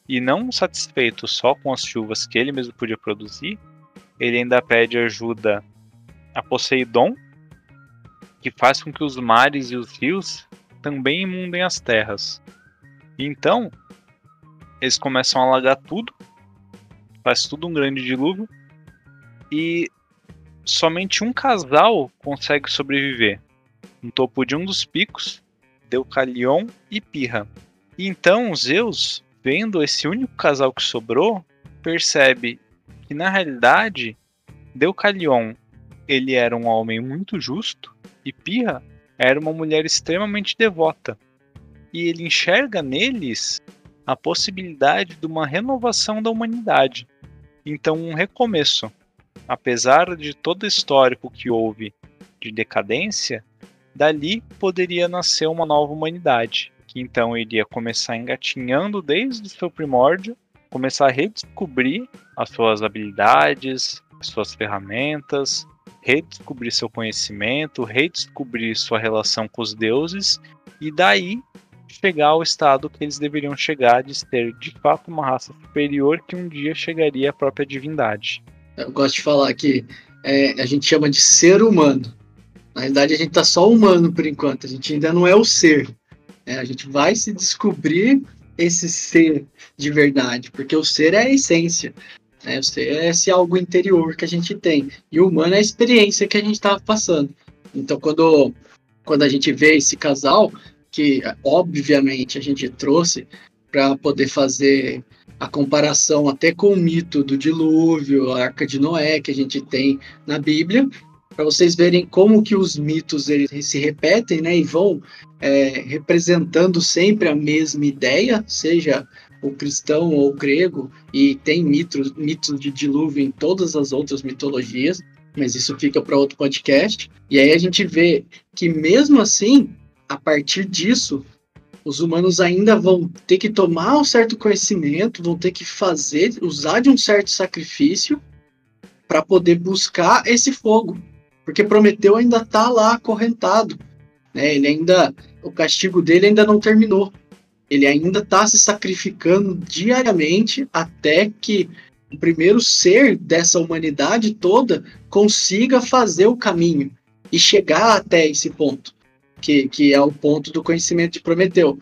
E não satisfeito só com as chuvas que ele mesmo podia produzir, ele ainda pede ajuda a Poseidon, que faz com que os mares e os rios também imundem as terras. Então, eles começam a alagar tudo, faz tudo um grande dilúvio, e somente um casal consegue sobreviver. No topo de um dos picos, Deucalion e Pirra. E então Zeus, vendo esse único casal que sobrou, percebe que na realidade Deucalion ele era um homem muito justo e Pirra era uma mulher extremamente devota. E ele enxerga neles a possibilidade de uma renovação da humanidade. Então, um recomeço. Apesar de todo o histórico que houve de decadência, dali poderia nascer uma nova humanidade, que então iria começar engatinhando desde o seu primórdio, começar a redescobrir as suas habilidades, as suas ferramentas, redescobrir seu conhecimento, redescobrir sua relação com os deuses e daí chegar ao estado que eles deveriam chegar de ter de fato uma raça superior que um dia chegaria à própria divindade. Eu gosto de falar que é, a gente chama de ser humano. Na realidade, a gente está só humano por enquanto, a gente ainda não é o ser. É, a gente vai se descobrir esse ser de verdade, porque o ser é a essência. Né? O ser é esse algo interior que a gente tem. E o humano é a experiência que a gente estava passando. Então, quando, quando a gente vê esse casal, que obviamente a gente trouxe para poder fazer a comparação até com o mito do dilúvio, a Arca de Noé que a gente tem na Bíblia, para vocês verem como que os mitos eles se repetem, né, e vão é, representando sempre a mesma ideia, seja o cristão ou o grego, e tem mitos, mitos de dilúvio em todas as outras mitologias, mas isso fica para outro podcast. E aí a gente vê que mesmo assim, a partir disso, os humanos ainda vão ter que tomar um certo conhecimento, vão ter que fazer, usar de um certo sacrifício para poder buscar esse fogo, porque Prometeu ainda está lá acorrentado, né? Ele ainda, o castigo dele ainda não terminou. Ele ainda está se sacrificando diariamente até que o primeiro ser dessa humanidade toda consiga fazer o caminho e chegar até esse ponto que, que é o ponto do conhecimento de Prometeu.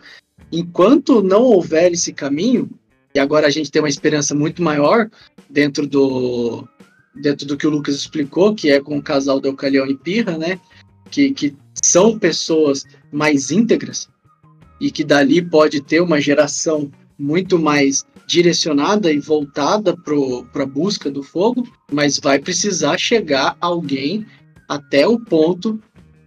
Enquanto não houver esse caminho, e agora a gente tem uma esperança muito maior dentro do dentro do que o Lucas explicou, que é com o casal Eucalião e Pirra, né? Que, que são pessoas mais íntegras e que dali pode ter uma geração muito mais direcionada e voltada para a busca do fogo, mas vai precisar chegar alguém até o ponto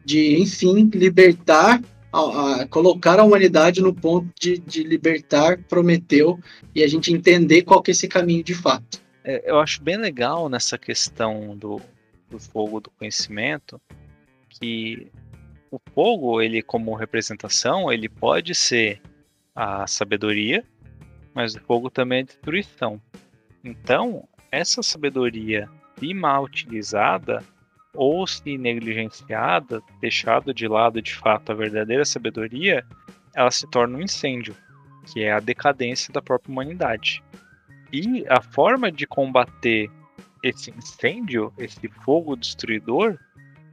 de, enfim, libertar a, a colocar a humanidade no ponto de, de libertar Prometeu e a gente entender qual que é esse caminho de fato. É, eu acho bem legal nessa questão do, do fogo do conhecimento que o fogo, ele como representação, ele pode ser a sabedoria, mas o fogo também é destruição. Então, essa sabedoria, se mal utilizada ou se negligenciada, deixado de lado de fato a verdadeira sabedoria, ela se torna um incêndio, que é a decadência da própria humanidade. E a forma de combater esse incêndio, esse fogo destruidor,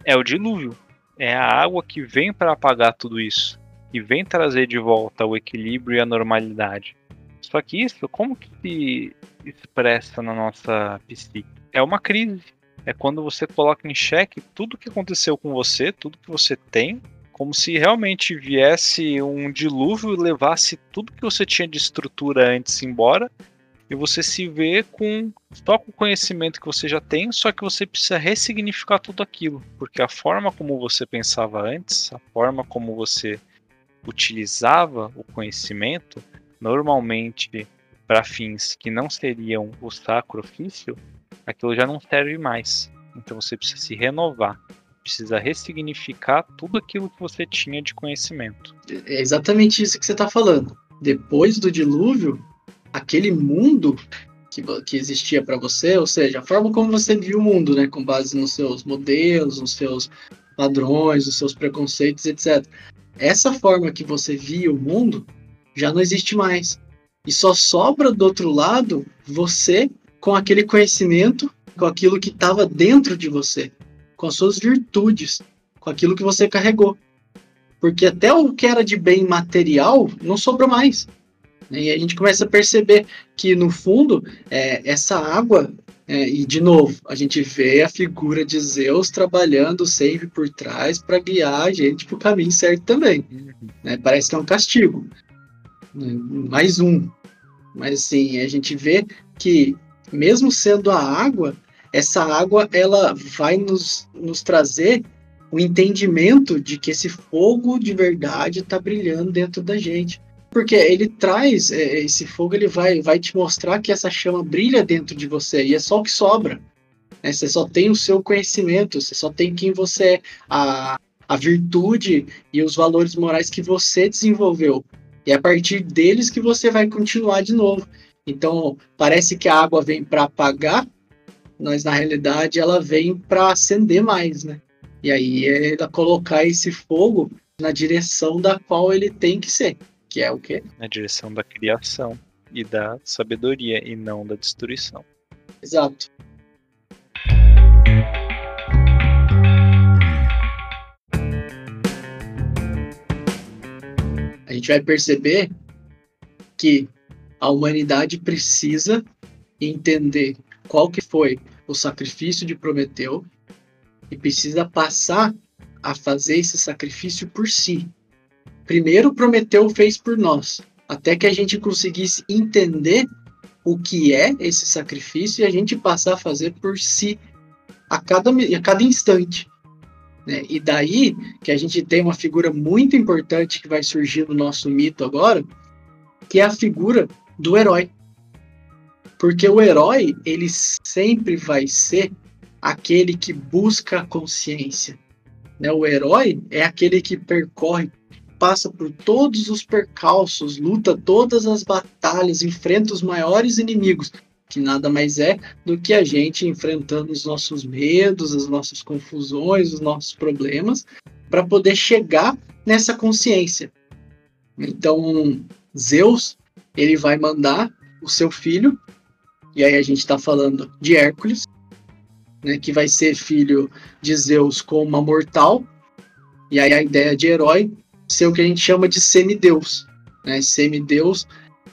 é o dilúvio. É a água que vem para apagar tudo isso, que vem trazer de volta o equilíbrio e a normalidade. Só que isso, como que se expressa na nossa psique? É uma crise. É quando você coloca em xeque tudo que aconteceu com você, tudo que você tem, como se realmente viesse um dilúvio e levasse tudo que você tinha de estrutura antes embora e você se vê com só com o conhecimento que você já tem, só que você precisa ressignificar tudo aquilo, porque a forma como você pensava antes, a forma como você utilizava o conhecimento, normalmente para fins que não seriam o sacro ofício, aquilo já não serve mais. Então você precisa se renovar, precisa ressignificar tudo aquilo que você tinha de conhecimento. É exatamente isso que você está falando. Depois do dilúvio, aquele mundo que, que existia para você, ou seja, a forma como você viu o mundo, né, com base nos seus modelos, nos seus padrões, nos seus preconceitos, etc. Essa forma que você via o mundo já não existe mais. E só sobra do outro lado você com aquele conhecimento, com aquilo que estava dentro de você, com as suas virtudes, com aquilo que você carregou. Porque até o que era de bem material não sobra mais. E a gente começa a perceber que, no fundo, é, essa água, é, e de novo, a gente vê a figura de Zeus trabalhando sempre por trás para guiar a gente para o caminho certo também. Né? Parece que é um castigo. Mais um. Mas assim, a gente vê que, mesmo sendo a água, essa água ela vai nos, nos trazer o entendimento de que esse fogo de verdade está brilhando dentro da gente porque ele traz é, esse fogo, ele vai, vai te mostrar que essa chama brilha dentro de você e é só o que sobra. Né? Você só tem o seu conhecimento, você só tem quem você é, a, a virtude e os valores morais que você desenvolveu. E é a partir deles que você vai continuar de novo. Então, parece que a água vem para apagar, mas na realidade ela vem para acender mais, né? E aí é colocar esse fogo na direção da qual ele tem que ser que é o quê? Na direção da criação e da sabedoria e não da destruição. Exato. A gente vai perceber que a humanidade precisa entender qual que foi o sacrifício de Prometeu e precisa passar a fazer esse sacrifício por si, primeiro Prometeu fez por nós, até que a gente conseguisse entender o que é esse sacrifício e a gente passar a fazer por si a cada, a cada instante. Né? E daí que a gente tem uma figura muito importante que vai surgir no nosso mito agora, que é a figura do herói. Porque o herói, ele sempre vai ser aquele que busca a consciência. Né? O herói é aquele que percorre passa por todos os percalços, luta todas as batalhas, enfrenta os maiores inimigos, que nada mais é do que a gente enfrentando os nossos medos, as nossas confusões, os nossos problemas, para poder chegar nessa consciência. Então, Zeus, ele vai mandar o seu filho, e aí a gente está falando de Hércules, né, que vai ser filho de Zeus com uma mortal, e aí a ideia de herói ser o que a gente chama de semideus. Né? Semideus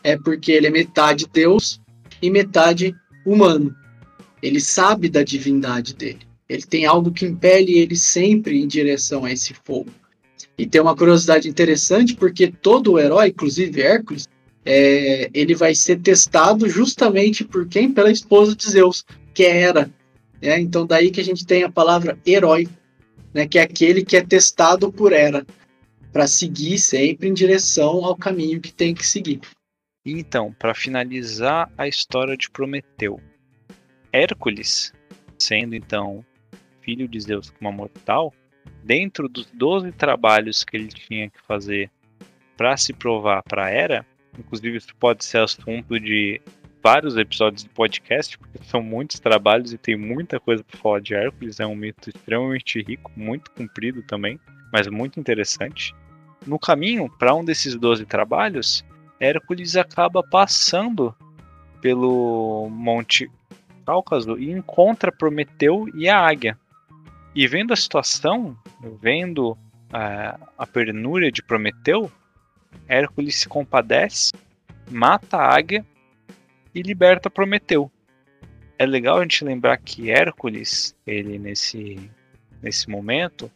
é porque ele é metade Deus e metade humano. Ele sabe da divindade dele. Ele tem algo que impele ele sempre em direção a esse fogo. E tem uma curiosidade interessante, porque todo herói, inclusive Hércules, é, ele vai ser testado justamente por quem? Pela esposa de Zeus, que é Hera. É, então daí que a gente tem a palavra herói, né, que é aquele que é testado por Hera. Para seguir sempre em direção ao caminho que tem que seguir. Então, para finalizar a história de Prometeu, Hércules, sendo então filho de Zeus como mortal, dentro dos 12 trabalhos que ele tinha que fazer para se provar para Hera, inclusive isso pode ser assunto de vários episódios do podcast, porque são muitos trabalhos e tem muita coisa para falar de Hércules, é um mito extremamente rico, muito comprido também, mas muito interessante. No caminho para um desses 12 trabalhos, Hércules acaba passando pelo Monte Cáucaso e encontra Prometeu e a águia. E vendo a situação, vendo a, a penúria de Prometeu, Hércules se compadece, mata a águia e liberta Prometeu. É legal a gente lembrar que Hércules, ele nesse, nesse momento,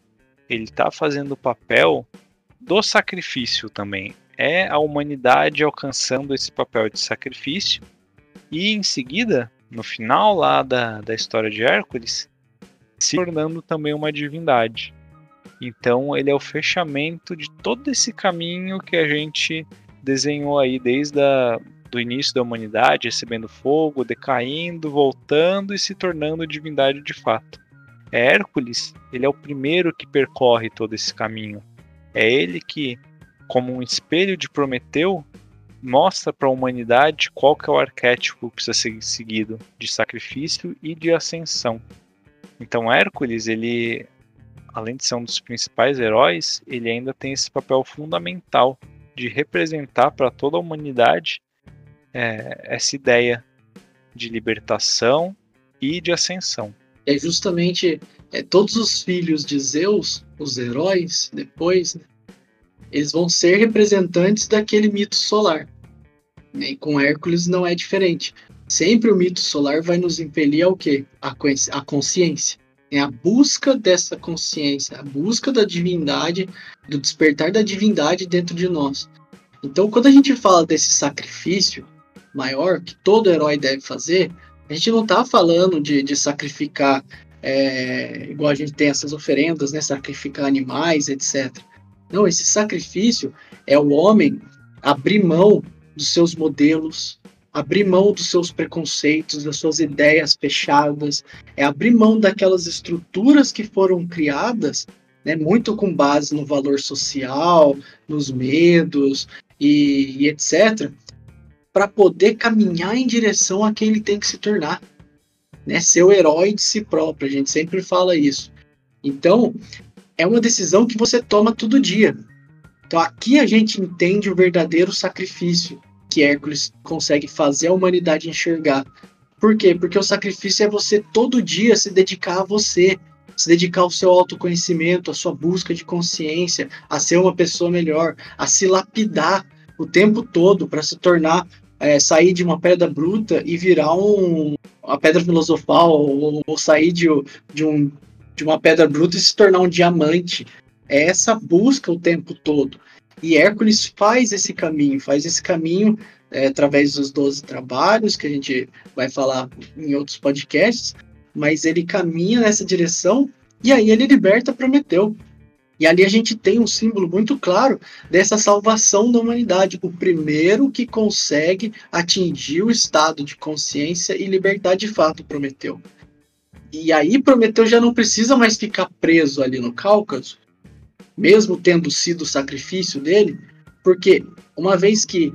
ele está fazendo o papel do sacrifício também. É a humanidade alcançando esse papel de sacrifício e em seguida, no final lá da, da história de Hércules, se tornando também uma divindade. Então ele é o fechamento de todo esse caminho que a gente desenhou aí desde a, do início da humanidade, recebendo fogo, decaindo, voltando e se tornando divindade de fato. É Hércules, ele é o primeiro que percorre todo esse caminho. É ele que, como um espelho de Prometeu, mostra para a humanidade qual que é o arquétipo que precisa ser seguido de sacrifício e de ascensão. Então Hércules, ele, além de ser um dos principais heróis, ele ainda tem esse papel fundamental de representar para toda a humanidade é, essa ideia de libertação e de ascensão. É justamente é, todos os filhos de Zeus, os heróis, depois, né, eles vão ser representantes daquele mito solar. E com Hércules não é diferente. Sempre o mito solar vai nos impelir ao quê? A, a consciência. É a busca dessa consciência, a busca da divindade, do despertar da divindade dentro de nós. Então, quando a gente fala desse sacrifício maior que todo herói deve fazer, a gente não está falando de, de sacrificar, é, igual a gente tem essas oferendas, né? Sacrificar animais, etc. Não, esse sacrifício é o homem abrir mão dos seus modelos, abrir mão dos seus preconceitos, das suas ideias fechadas, é abrir mão daquelas estruturas que foram criadas, né, muito com base no valor social, nos medos e, e etc., para poder caminhar em direção a quem ele tem que se tornar, né, ser o herói de si próprio. A gente sempre fala isso. Então, é uma decisão que você toma todo dia. Então, aqui a gente entende o verdadeiro sacrifício que Hércules consegue fazer a humanidade enxergar. Por quê? Porque o sacrifício é você todo dia se dedicar a você, se dedicar ao seu autoconhecimento, à sua busca de consciência, a ser uma pessoa melhor, a se lapidar o tempo todo para se tornar, é, sair de uma pedra bruta e virar um, uma pedra filosofal, ou, ou sair de, de, um, de uma pedra bruta e se tornar um diamante. É essa busca o tempo todo. E Hércules faz esse caminho, faz esse caminho é, através dos 12 trabalhos, que a gente vai falar em outros podcasts, mas ele caminha nessa direção e aí ele liberta Prometeu. E ali a gente tem um símbolo muito claro dessa salvação da humanidade, o primeiro que consegue atingir o estado de consciência e liberdade de fato, Prometeu. E aí Prometeu já não precisa mais ficar preso ali no Cáucaso, mesmo tendo sido o sacrifício dele, porque uma vez que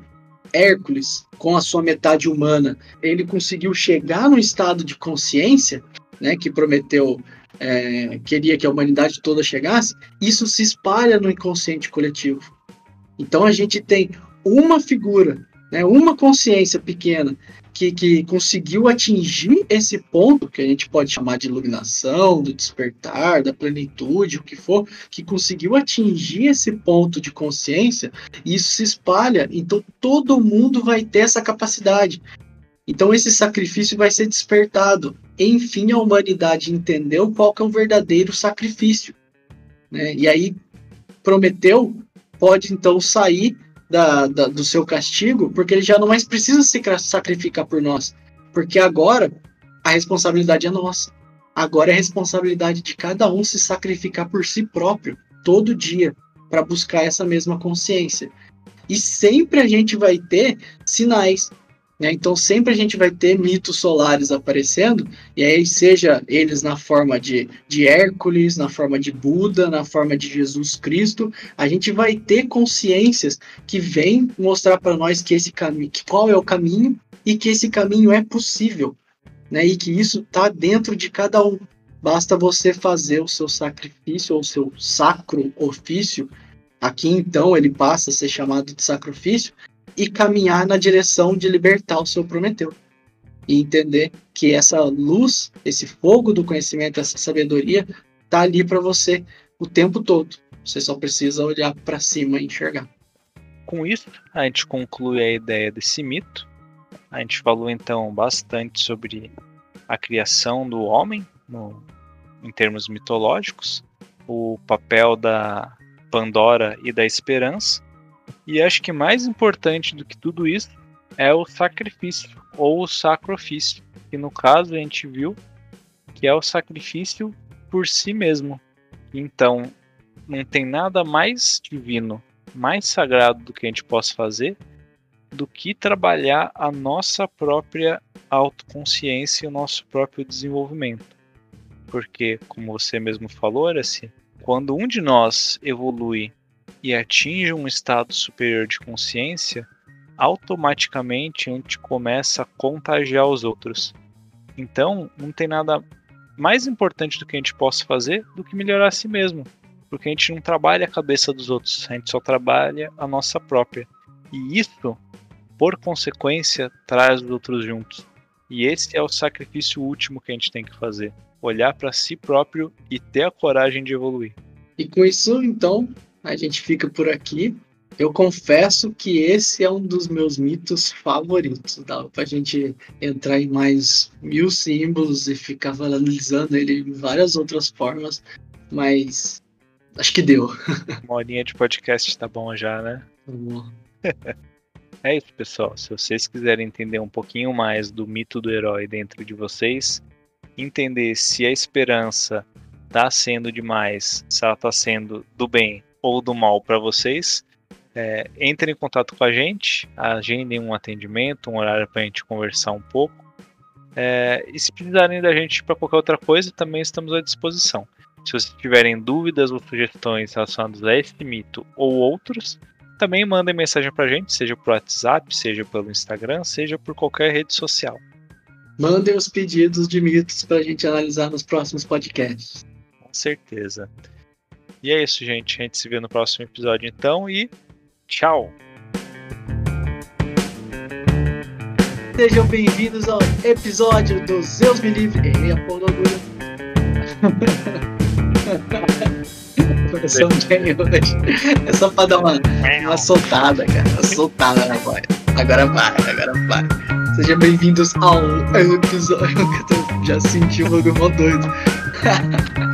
Hércules, com a sua metade humana, ele conseguiu chegar no estado de consciência, né, que Prometeu é, queria que a humanidade toda chegasse, isso se espalha no inconsciente coletivo. Então a gente tem uma figura, né, uma consciência pequena que, que conseguiu atingir esse ponto, que a gente pode chamar de iluminação, do despertar, da plenitude, o que for, que conseguiu atingir esse ponto de consciência, e isso se espalha, então todo mundo vai ter essa capacidade. Então esse sacrifício vai ser despertado. Enfim, a humanidade entendeu qual que é o verdadeiro sacrifício. Né? E aí Prometeu pode então sair da, da, do seu castigo, porque ele já não mais precisa se sacrificar por nós. Porque agora a responsabilidade é nossa. Agora é responsabilidade de cada um se sacrificar por si próprio, todo dia, para buscar essa mesma consciência. E sempre a gente vai ter sinais. Né? Então sempre a gente vai ter mitos solares aparecendo, e aí seja eles na forma de, de Hércules, na forma de Buda, na forma de Jesus Cristo, a gente vai ter consciências que vêm mostrar para nós que esse caminho, que qual é o caminho e que esse caminho é possível, né? E que isso está dentro de cada um. Basta você fazer o seu sacrifício ou o seu sacro ofício. Aqui então ele passa a ser chamado de sacrifício e caminhar na direção de libertar o seu Prometeu. E entender que essa luz, esse fogo do conhecimento, essa sabedoria está ali para você o tempo todo. Você só precisa olhar para cima e enxergar. Com isso, a gente conclui a ideia desse mito. A gente falou então bastante sobre a criação do homem no, em termos mitológicos, o papel da Pandora e da esperança. E acho que mais importante do que tudo isso é o sacrifício ou o sacrifício, que no caso a gente viu que é o sacrifício por si mesmo. Então, não tem nada mais divino, mais sagrado do que a gente possa fazer do que trabalhar a nossa própria autoconsciência e o nosso próprio desenvolvimento. Porque, como você mesmo falou, Aracy, quando um de nós evolui e atinge um estado superior de consciência, automaticamente a gente começa a contagiar os outros. Então, não tem nada mais importante do que a gente possa fazer do que melhorar a si mesmo. Porque a gente não trabalha a cabeça dos outros, a gente só trabalha a nossa própria. E isso, por consequência, traz os outros juntos. E esse é o sacrifício último que a gente tem que fazer olhar para si próprio e ter a coragem de evoluir. E com isso, então, a gente fica por aqui. Eu confesso que esse é um dos meus mitos favoritos. Dá pra gente entrar em mais mil símbolos e ficar analisando ele em várias outras formas, mas acho que deu. Uma horinha de podcast tá bom já, né? é isso, pessoal. Se vocês quiserem entender um pouquinho mais do mito do herói dentro de vocês, entender se a esperança está sendo demais, se ela está sendo do bem ou do mal para vocês, é, entrem em contato com a gente, agendem um atendimento, um horário para a gente conversar um pouco. É, e se precisarem da gente para qualquer outra coisa, também estamos à disposição. Se vocês tiverem dúvidas ou sugestões relacionadas a este mito ou outros, também mandem mensagem para a gente, seja por WhatsApp, seja pelo Instagram, seja por qualquer rede social. Mandem os pedidos de mitos para a gente analisar nos próximos podcasts. Com certeza. E é isso, gente. A gente se vê no próximo episódio então e tchau! Sejam bem-vindos ao episódio do Zeus Me Livre. Ei, a porra do orgulho. Versão Jenny hoje. É só pra dar uma, uma soltada, cara. Uma soltada na voz. Agora vai, agora vai. Sejam bem-vindos ao episódio. Já senti o bagulho mó doido.